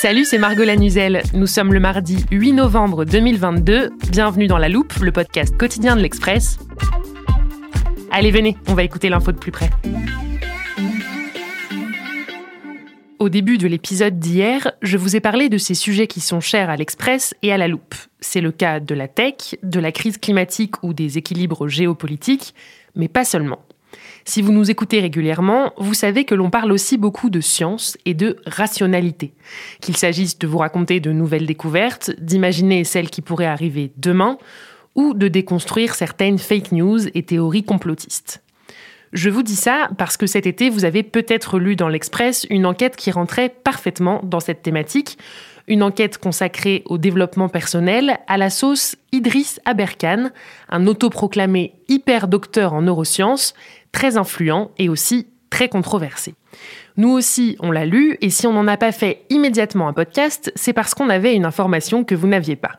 Salut, c'est Margot Lanuzel. Nous sommes le mardi 8 novembre 2022. Bienvenue dans La Loupe, le podcast quotidien de l'Express. Allez, venez, on va écouter l'info de plus près. Au début de l'épisode d'hier, je vous ai parlé de ces sujets qui sont chers à l'Express et à la loupe. C'est le cas de la tech, de la crise climatique ou des équilibres géopolitiques, mais pas seulement. Si vous nous écoutez régulièrement, vous savez que l'on parle aussi beaucoup de science et de rationalité. Qu'il s'agisse de vous raconter de nouvelles découvertes, d'imaginer celles qui pourraient arriver demain, ou de déconstruire certaines fake news et théories complotistes. Je vous dis ça parce que cet été, vous avez peut-être lu dans l'Express une enquête qui rentrait parfaitement dans cette thématique, une enquête consacrée au développement personnel à la sauce Idriss Aberkan, un autoproclamé hyper docteur en neurosciences, très influent et aussi très controversé. Nous aussi, on l'a lu, et si on n'en a pas fait immédiatement un podcast, c'est parce qu'on avait une information que vous n'aviez pas.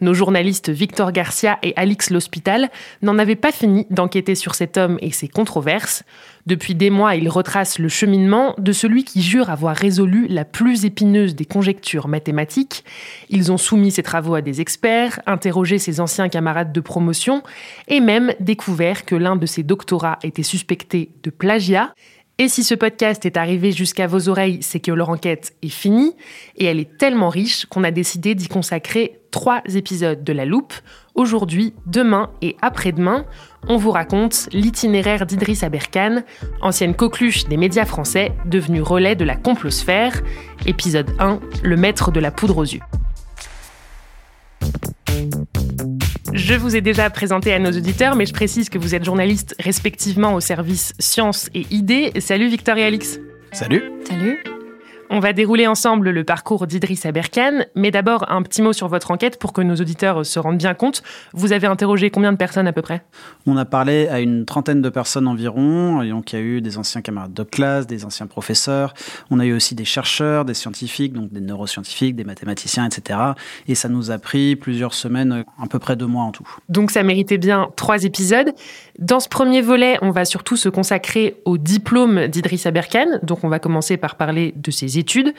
Nos journalistes Victor Garcia et Alix L'Hospital n'en avaient pas fini d'enquêter sur cet homme et ses controverses. Depuis des mois, ils retracent le cheminement de celui qui jure avoir résolu la plus épineuse des conjectures mathématiques. Ils ont soumis ses travaux à des experts, interrogé ses anciens camarades de promotion et même découvert que l'un de ses doctorats était suspecté de plagiat. Et si ce podcast est arrivé jusqu'à vos oreilles, c'est que leur enquête est finie et elle est tellement riche qu'on a décidé d'y consacrer trois épisodes de La Loupe. Aujourd'hui, demain et après-demain, on vous raconte l'itinéraire d'Idriss Aberkan, ancienne coqueluche des médias français, devenue relais de la complosphère. Épisode 1, le maître de la poudre aux yeux. Je vous ai déjà présenté à nos auditeurs, mais je précise que vous êtes journaliste respectivement au service Sciences et Idées. Salut Victor et Alix. Salut. Salut. On va dérouler ensemble le parcours d'Idriss Aberkan, mais d'abord un petit mot sur votre enquête pour que nos auditeurs se rendent bien compte. Vous avez interrogé combien de personnes à peu près? On a parlé à une trentaine de personnes environ, et donc il y a eu des anciens camarades de classe, des anciens professeurs, on a eu aussi des chercheurs, des scientifiques, donc des neuroscientifiques, des mathématiciens, etc. Et ça nous a pris plusieurs semaines, à peu près deux mois en tout. Donc ça méritait bien trois épisodes. Dans ce premier volet, on va surtout se consacrer au diplôme d'Idriss Aberkan, donc on va commencer par parler de ses études.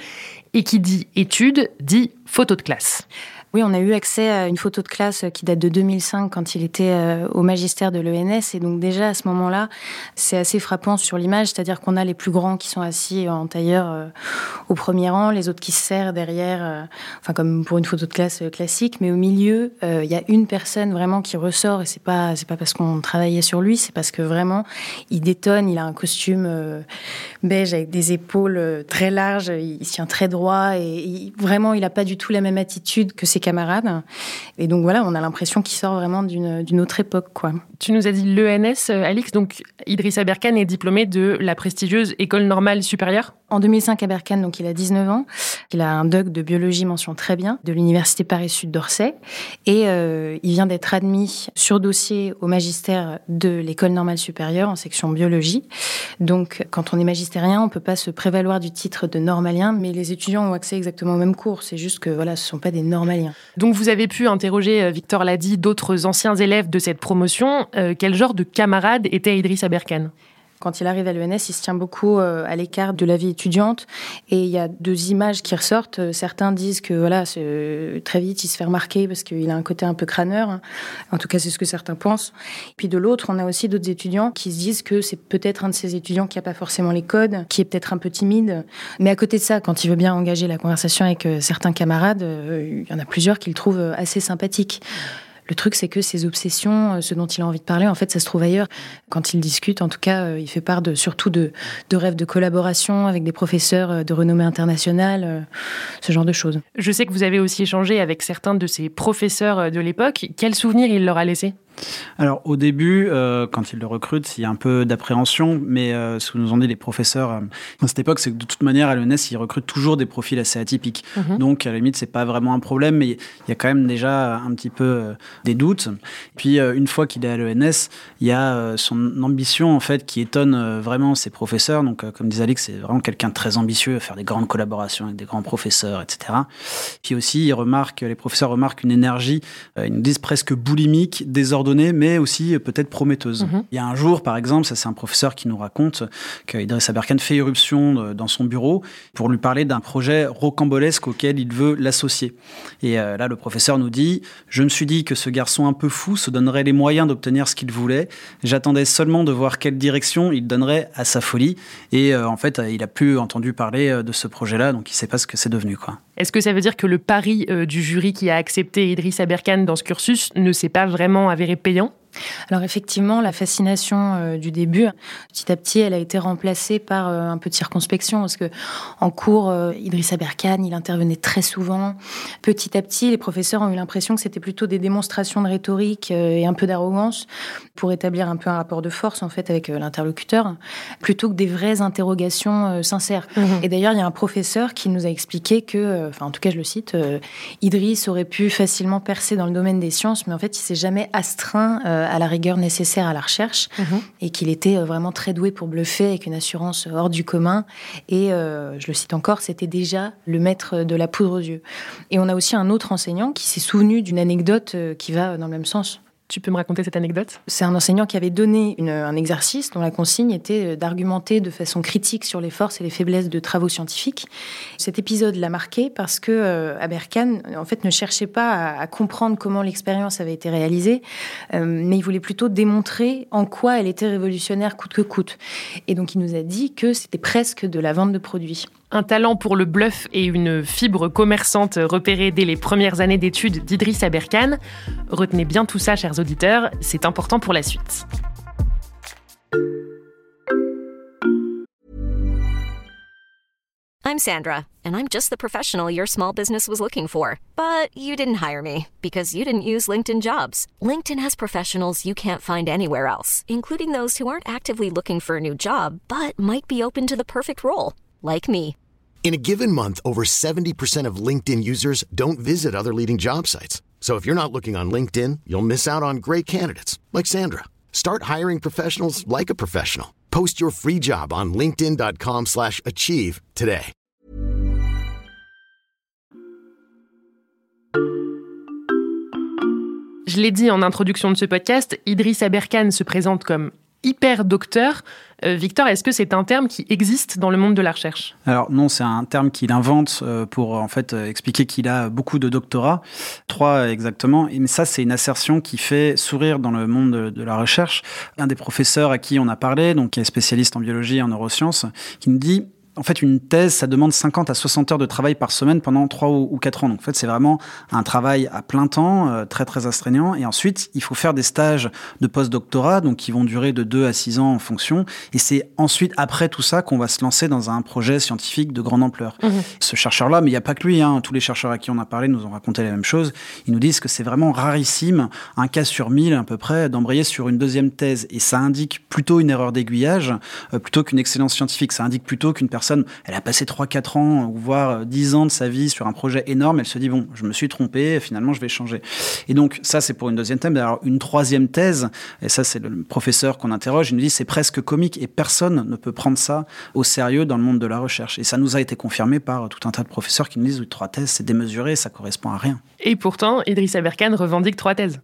Et qui dit études dit photo de classe. Oui, on a eu accès à une photo de classe qui date de 2005 quand il était euh, au magistère de l'ENS. Et donc déjà à ce moment-là, c'est assez frappant sur l'image, c'est-à-dire qu'on a les plus grands qui sont assis en tailleur euh, au premier rang, les autres qui se serrent derrière, euh, enfin comme pour une photo de classe classique. Mais au milieu, il y a une personne vraiment qui ressort et c'est pas c'est pas parce qu'on travaillait sur lui, c'est parce que vraiment il détonne. Il a un costume beige avec des épaules très larges, il tient très droit et, vraiment il a pas du tout la même attitude que ses camarades. Et donc voilà, on a l'impression qu'il sort vraiment d'une autre époque. Quoi. Tu nous as dit l'ENS, Alix, donc Idriss Aberkan est diplômé de la prestigieuse École normale supérieure En 2005 à Berkane, donc il a 19 ans. Il a un doc de biologie mention très bien de l'université Paris-Sud d'Orsay et euh, il vient d'être admis sur dossier au magistère de l'école normale supérieure en section biologie. Donc quand on est magistérien, on peut pas se prévaloir du titre de normalien, mais les étudiants ont accès exactement au même cours. C'est juste que voilà, ce sont pas des normaliens. Donc vous avez pu interroger, euh, Victor l'a dit, d'autres anciens élèves de cette promotion. Euh, quel genre de camarade était Idriss Aberkan quand il arrive à l'ENS, il se tient beaucoup euh, à l'écart de la vie étudiante. Et il y a deux images qui ressortent. Euh, certains disent que voilà, très vite, il se fait remarquer parce qu'il a un côté un peu crâneur. En tout cas, c'est ce que certains pensent. Puis de l'autre, on a aussi d'autres étudiants qui se disent que c'est peut-être un de ces étudiants qui n'a pas forcément les codes, qui est peut-être un peu timide. Mais à côté de ça, quand il veut bien engager la conversation avec euh, certains camarades, il y en a plusieurs qui le trouvent assez sympathique. Le truc, c'est que ses obsessions, euh, ce dont il a envie de parler, en fait, ça se trouve ailleurs. Quand il discute, en tout cas, euh, il fait part de, surtout de, de rêves de collaboration avec des professeurs euh, de renommée internationale, ce genre de choses. Je sais que vous avez aussi échangé avec certains de ses professeurs de l'époque. Quels souvenirs il leur a laissé? Alors au début, euh, quand ils le recrutent, il y a un peu d'appréhension, mais euh, ce que nous ont dit les professeurs euh, à cette époque, c'est que de toute manière à l'ENS, ils recrutent toujours des profils assez atypiques. Mhm. Donc à la limite, c'est pas vraiment un problème, mais il y a quand même déjà un petit peu des doutes. Puis une fois qu'il est à l'ENS, il y a son ambition en fait qui étonne vraiment ses professeurs. Donc comme disait Alix, c'est vraiment quelqu'un de très ambitieux, faire des grandes collaborations avec des grands professeurs, etc. Puis aussi, il remarque, les professeurs remarquent une énergie, ils nous disent presque boulimique, désordonnée mais aussi euh, peut-être prometteuse. Mhm. Il y a un jour, par exemple, ça c'est un professeur qui nous raconte qu'Idriss Aberkan fait irruption euh, dans son bureau pour lui parler d'un projet rocambolesque auquel il veut l'associer. Et euh, là, le professeur nous dit Je me suis dit que ce garçon un peu fou se donnerait les moyens d'obtenir ce qu'il voulait. J'attendais seulement de voir quelle direction il donnerait à sa folie. Et en fait, il a plus entendu parler de ce projet-là, donc il ne sait pas ce que c'est devenu. Quoi. Est-ce que ça veut dire que le pari du jury qui a accepté Idriss Aberkan dans ce cursus ne s'est pas vraiment avéré payant? Alors effectivement, la fascination euh, du début, petit à petit, elle a été remplacée par euh, un peu de circonspection parce que en cours, euh, Idriss Aberkan, il intervenait très souvent. Petit à petit, les professeurs ont eu l'impression que c'était plutôt des démonstrations de rhétorique et un peu d'arrogance pour établir un peu un rapport de force en fait avec l'interlocuteur, plutôt que des vraies interrogations sincères. Mmh. Et d'ailleurs, il y a un professeur qui nous a expliqué que, enfin en tout cas je le cite, Idriss aurait pu facilement percer dans le domaine des sciences, mais en fait il s'est jamais astreint à la rigueur nécessaire à la recherche mhm. et qu'il était euh, vraiment très doué pour bluffer avec une assurance hors du commun. Et euh, je le cite encore, c'était déjà le maître de la poudre aux yeux. Et on a aussi un autre enseignant qui s'est souvenu d'une anecdote euh, qui va dans le même sens. Tu peux me raconter cette anecdote? C'est un enseignant qui avait donné un exercice dont la consigne était d'argumenter de façon critique sur les forces et les faiblesses de travaux scientifiques. Cet épisode l'a marqué parce que euh, Aberkan, en fait, ne cherchait pas à, comprendre comment l'expérience avait été réalisée, euh, mais il voulait plutôt démontrer en quoi elle était révolutionnaire coûte que coûte. Et donc, il nous a dit que c'était presque de la vente de produits. Un talent pour le bluff et une fibre commerçante repérée dès les premières années d'études d'Idriss Aberkan. Retenez bien tout ça, chers auditeurs, c'est important pour la suite. I'm Sandra, and I'm just the professional your small business was looking for. But you didn't hire me because you didn't use LinkedIn jobs. LinkedIn has professionals you can't find anywhere else, including those who aren't actively looking for a new job but might be open to the perfect role, like me. In a given month, over 70% of LinkedIn users don't visit other leading job sites. So if you're not looking on LinkedIn, you'll miss out on great candidates like Sandra. Start hiring professionals like a professional. Post your free job on linkedin.com/achieve today. Je l'ai dit en introduction de ce podcast, Idriss Aberkan se présente comme hyper docteur. Euh, Victor, est-ce que c'est un terme qui existe dans le monde de la recherche? Alors non, c'est un terme qu'il invente euh, pour en fait euh, expliquer qu'il a beaucoup de doctorats, trois exactement. Et ça, c'est une assertion qui fait sourire dans le monde de, de, la recherche. Un des professeurs à qui on a parlé, donc qui est spécialiste en biologie et en neurosciences, qui nous dit en fait, une thèse, ça demande 50 à 60 heures de travail par semaine pendant 3 ou 4 ans. Donc, en fait, c'est vraiment un travail à plein temps, euh, très, très astreignant. Et ensuite, il faut faire des stages de post-doctorat, donc qui vont durer de 2 à 6 ans en fonction. Et c'est ensuite, après tout ça, qu'on va se lancer dans un projet scientifique de grande ampleur. Mmh. Ce chercheur-là, mais il n'y a pas que lui, hein, tous les chercheurs à qui on a parlé nous ont raconté la même chose. Ils nous disent que c'est vraiment rarissime, un cas sur 1000 à peu près, d'embrayer sur une deuxième thèse. Et ça indique plutôt une erreur d'aiguillage, euh, plutôt qu'une excellence scientifique. Ça indique plutôt qu'une personne personne, elle a passé 3-4 ans, voire 10 ans de sa vie sur un projet énorme, elle se dit, bon, je me suis trompé, finalement, je vais changer. Et donc, ça, c'est pour une deuxième thème. Alors, une troisième thèse, et ça, c'est le professeur qu'on interroge, il nous dit, c'est presque comique, et personne ne peut prendre ça au sérieux dans le monde de la recherche. Et ça nous a été confirmé par tout un tas de professeurs qui nous disent, oui, trois thèses, c'est démesuré, ça correspond à rien. Et pourtant, Idriss Aberkan revendique trois thèses.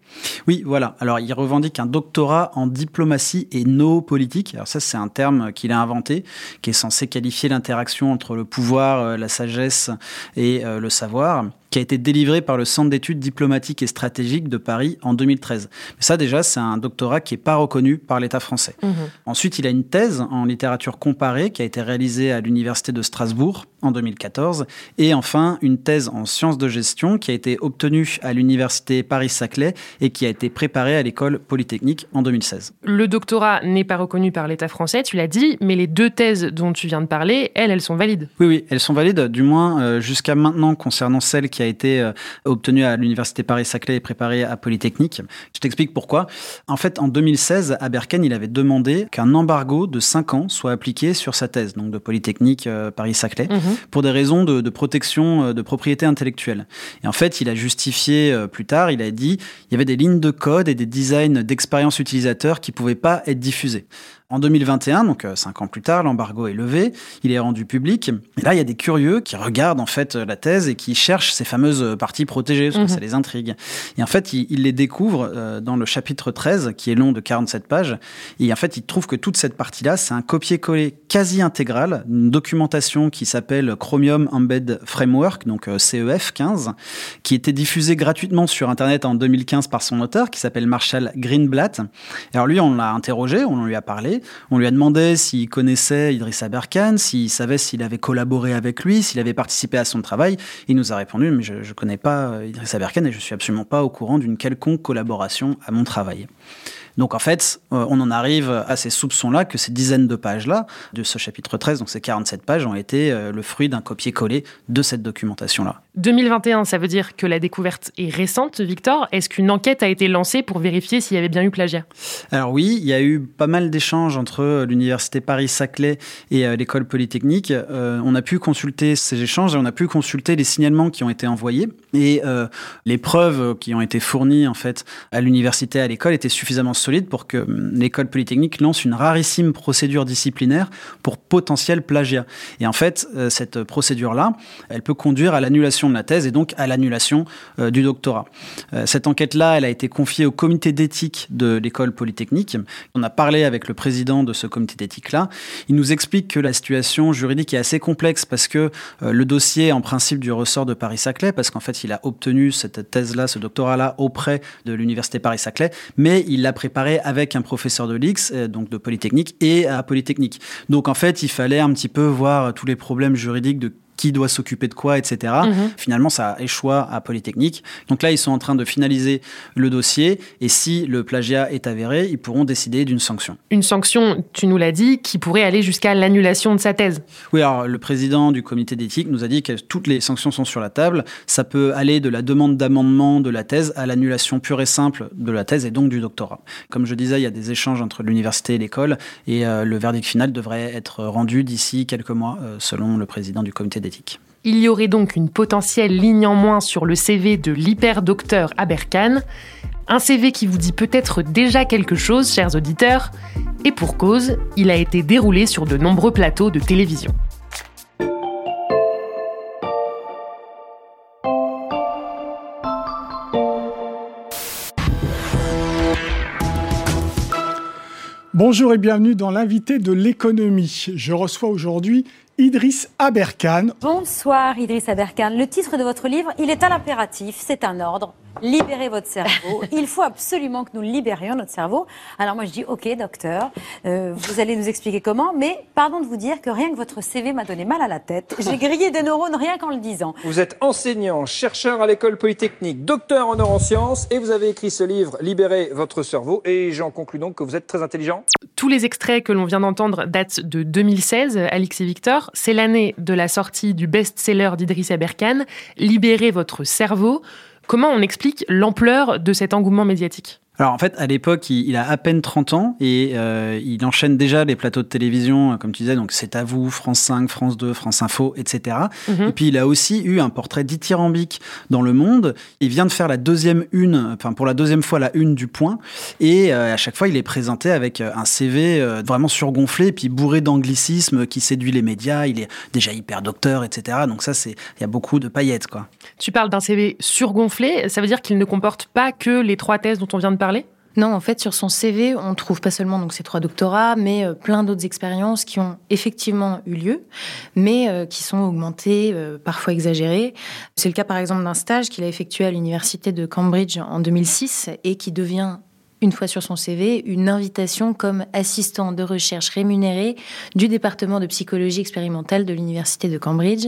Oui, voilà. Alors, il revendique un doctorat en diplomatie et politique. Alors ça, c'est un terme qu'il a inventé, qui est censé qualifier l'interaction entre le pouvoir, euh, la sagesse et euh, le savoir qui a été délivré par le Centre d'études diplomatiques et stratégiques de Paris en 2013. Mais ça, déjà, c'est un doctorat qui n'est pas reconnu par l'État français. Mmh. Ensuite, il a une thèse en littérature comparée qui a été réalisée à l'Université de Strasbourg en 2014. Et enfin, une thèse en sciences de gestion qui a été obtenue à l'Université Paris-Saclay et qui a été préparée à l'école polytechnique en 2016. Le doctorat n'est pas reconnu par l'État français, tu l'as dit, mais les deux thèses dont tu viens de parler, elles, elles sont valides. Oui, oui, elles sont valides, du moins euh, jusqu'à maintenant concernant celle qui a été euh, obtenue à l'Université Paris-Saclay et préparée à Polytechnique. Je t'explique pourquoi. En fait, en 2016, à Berken, il avait demandé qu'un embargo de 5 ans soit appliqué sur sa thèse, donc de Polytechnique euh, Paris-Saclay, mhm. pour des raisons de, de, protection de propriété intellectuelle. Et en fait, il a justifié plus tard, il a dit, il y avait des lignes de code et des designs d'expérience utilisateur qui pouvaient pas être diffusés. En 2021, donc euh, cinq ans plus tard, l'embargo est levé, il est rendu public. Et là, il y a des curieux qui regardent en fait la thèse et qui cherchent ces fameuses parties protégées, parce que mhm. ça les intrigue. Et en fait, ils, les découvrent euh, dans le chapitre 13, qui est long de 47 pages. Et en fait, ils trouvent que toute cette partie-là, c'est un copier-coller quasi intégral d'une documentation qui s'appelle Chromium Embed Framework, donc euh, CEF 15, qui était diffusée gratuitement sur Internet en 2015 par son auteur, qui s'appelle Marshall Greenblatt. Alors lui, on l'a interrogé, on lui a parlé. On lui a demandé s'il connaissait Idriss Aberkan, s'il savait s'il avait collaboré avec lui, s'il avait participé à son travail. Il nous a répondu, mais je ne connais pas euh, Idriss Aberkan et je suis absolument pas au courant d'une quelconque collaboration à mon travail. Donc en fait, euh, on en arrive à ces soupçons-là que ces dizaines de pages-là, de ce chapitre 13, donc ces 47 pages, ont été euh, le fruit d'un copier-coller de cette documentation-là. 2021, ça veut dire que la découverte est récente, Victor. Est-ce qu'une enquête a été lancée pour vérifier s'il y avait bien eu plagiat? Alors oui, il y a eu pas mal d'échanges entre euh, l'université Paris-Saclay et l'école polytechnique. on a pu consulter ces échanges et on a pu consulter les signalements qui ont été envoyés. Et les preuves qui ont été fournies en fait à l'université, à l'école, étaient suffisamment solide pour que hum, l'école polytechnique lance une rarissime procédure disciplinaire pour potentiel plagiat. Et en fait, euh, cette procédure-là, elle peut conduire à l'annulation de la thèse et donc à l'annulation euh, du doctorat. Euh, cette enquête-là, elle a été confiée au comité d'éthique de l'école polytechnique. On a parlé avec le président de ce comité d'éthique-là. Il nous explique que la situation juridique est assez complexe parce que le dossier, en principe, du ressort de Paris-Saclay, parce qu'en fait, il a obtenu cette thèse-là, ce doctorat-là, auprès de l'université Paris-Saclay, mais il l'a préparé avec un professeur de l'X, euh, donc de Polytechnique, et à Polytechnique. Donc en fait, il fallait un petit peu voir tous les problèmes juridiques de qui doit s'occuper de quoi, etc. Mhm. Finalement, ça a échoué à Polytechnique. Donc là, ils sont en train de finaliser le dossier et si le plagiat est avéré, ils pourront décider d'une sanction. Une sanction, tu nous l'as dit, qui pourrait aller jusqu'à l'annulation de sa thèse. Oui, alors le président du comité d'éthique nous a dit que toutes les sanctions sont sur la table. Ça peut aller de la demande d'amendement de la thèse à l'annulation pure et simple de la thèse et donc du doctorat. Comme je disais, il y a des échanges entre l'université et l'école et euh, le verdict final devrait être rendu d'ici quelques mois, euh, selon le président du comité d'éthique. Il y aurait donc une potentielle ligne en moins sur le CV de l'hyperdocteur Aberkan, un CV qui vous dit peut-être déjà quelque chose, chers auditeurs, et pour cause, il a été déroulé sur de nombreux plateaux de télévision. Bonjour et bienvenue dans l'invité de l'économie. Je reçois aujourd'hui Idriss Aberkan. Bonsoir Idriss Aberkan. Le titre de votre livre, il est à l'impératif, c'est un ordre. Libérez votre cerveau. Il faut absolument que nous libérions notre cerveau. Alors moi je dis ok docteur, euh, vous allez nous expliquer comment, mais pardon de vous dire que rien que votre CV m'a donné mal à la tête. J'ai grillé des neurones rien qu'en le disant. Vous êtes enseignant, chercheur à l'école polytechnique, docteur en neurosciences et vous avez écrit ce livre Libérez votre cerveau et j'en conclus donc que vous êtes très intelligent. Tous les extraits que l'on vient d'entendre datent de 2016, Alix et Victor. C'est l'année de la sortie du best-seller d'Idriss Aberkan, Libérez votre cerveau. Comment on explique l'ampleur de cet engouement médiatique? Alors en fait, à l'époque, il, a à peine 30 ans et euh, il enchaîne déjà les plateaux de télévision, euh, comme tu disais, donc C'est à vous, France 5, France 2, France Info, etc. Mhm. Et puis il a aussi eu un portrait dithyrambique dans Le Monde. Il vient de faire la deuxième une, enfin pour la deuxième fois la une du Point. Et euh, à chaque fois, il est présenté avec un CV vraiment surgonflé, puis bourré d'anglicisme qui séduit les médias. Il est déjà hyper docteur, etc. Donc ça, c'est il y a beaucoup de paillettes, quoi. Tu parles d'un CV surgonflé, ça veut dire qu'il ne comporte pas que les trois thèses dont on vient de parler non, en fait, sur son CV, on trouve pas seulement donc ces trois doctorats, mais euh, plein d'autres expériences qui ont effectivement eu lieu, mais euh, qui sont augmentées, euh, parfois exagérées. C'est le cas, par exemple, d'un stage qu'il a effectué à l'université de Cambridge en 2006 et qui devient une fois sur son CV, une invitation comme assistant de recherche rémunéré du département de psychologie expérimentale de l'Université de Cambridge.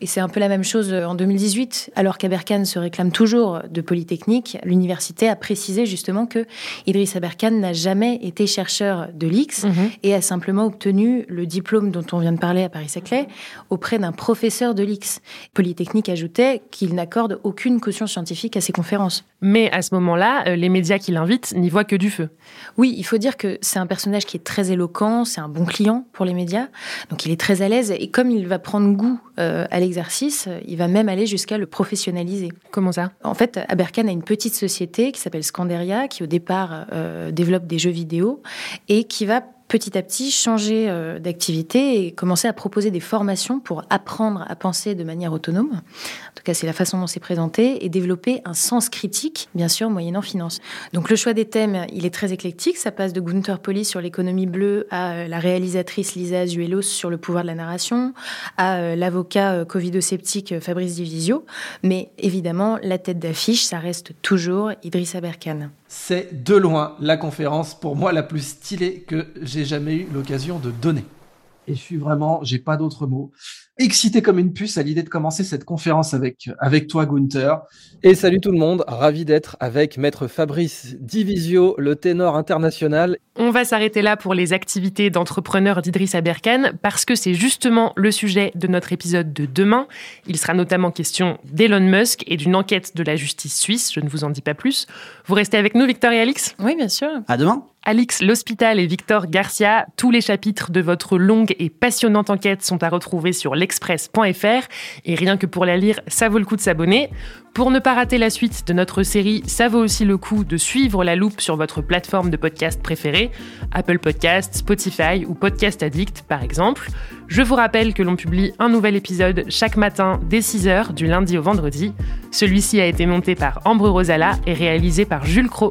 Et c'est un peu la même chose en 2018. Alors qu'Aberkan se réclame toujours de Polytechnique, l'université a précisé justement que Idriss Aberkan n'a jamais été chercheur de l'IX mhm. et a simplement obtenu le diplôme dont on vient de parler à Paris-Saclay auprès d'un professeur de l'IX. Polytechnique ajoutait qu'il n'accorde aucune caution scientifique à ses conférences. Mais à ce moment-là, euh, les médias qui l'invitent n'y voit que du feu. Oui, il faut dire que c'est un personnage qui est très éloquent, c'est un bon client pour les médias, donc il est très à l'aise et comme il va prendre goût euh, à l'exercice, il va même aller jusqu'à le professionnaliser. Comment ça? En fait, Aberkan a une petite société qui s'appelle Scanderia, qui au départ euh, développe des jeux vidéo et qui va petit à petit changer euh, d'activité et commencer à proposer des formations pour apprendre à penser de manière autonome. En tout cas, c'est la façon dont c'est présenté et développer un sens critique, bien sûr, moyennant finance. Donc le choix des thèmes, il est très éclectique. Ça passe de Gunther Poli sur l'économie bleue à euh, la réalisatrice Lisa Azuelos sur le pouvoir de la narration, à euh, l'avocat covido-sceptique Fabrice Divisio. Mais évidemment, la tête d'affiche, ça reste toujours Idriss Aberkan. C'est de loin la conférence pour moi la plus stylée que j'ai jamais eu l'occasion de donner. Et je suis vraiment, j'ai pas d'autres mots excité comme une puce à l'idée de commencer cette conférence avec, avec toi, Gunther. Et salut tout le monde, ravi d'être avec maître Fabrice Divisio, le ténor international. On va s'arrêter là pour les activités d'entrepreneur d'Idriss Aberkan parce que c'est justement le sujet de notre épisode de demain. Il sera notamment question d'Elon Musk et d'une enquête de la justice suisse. Je ne vous en dis pas plus. Vous restez avec nous, Victor et Alix? Oui, bien sûr. À demain. Alix L'Hospital et Victor Garcia, tous les chapitres de votre longue et passionnante enquête sont à retrouver sur l'express.fr et rien que pour la lire, ça vaut le coup de s'abonner. Pour ne pas rater la suite de notre série, ça vaut aussi le coup de suivre la loupe sur votre plateforme de podcast préférée, Apple Podcast, Spotify ou Podcast Addict par exemple. Je vous rappelle que l'on publie un nouvel épisode chaque matin dès 6h du lundi au vendredi. Celui-ci a été monté par Ambre Rosala et réalisé par Jules Cro.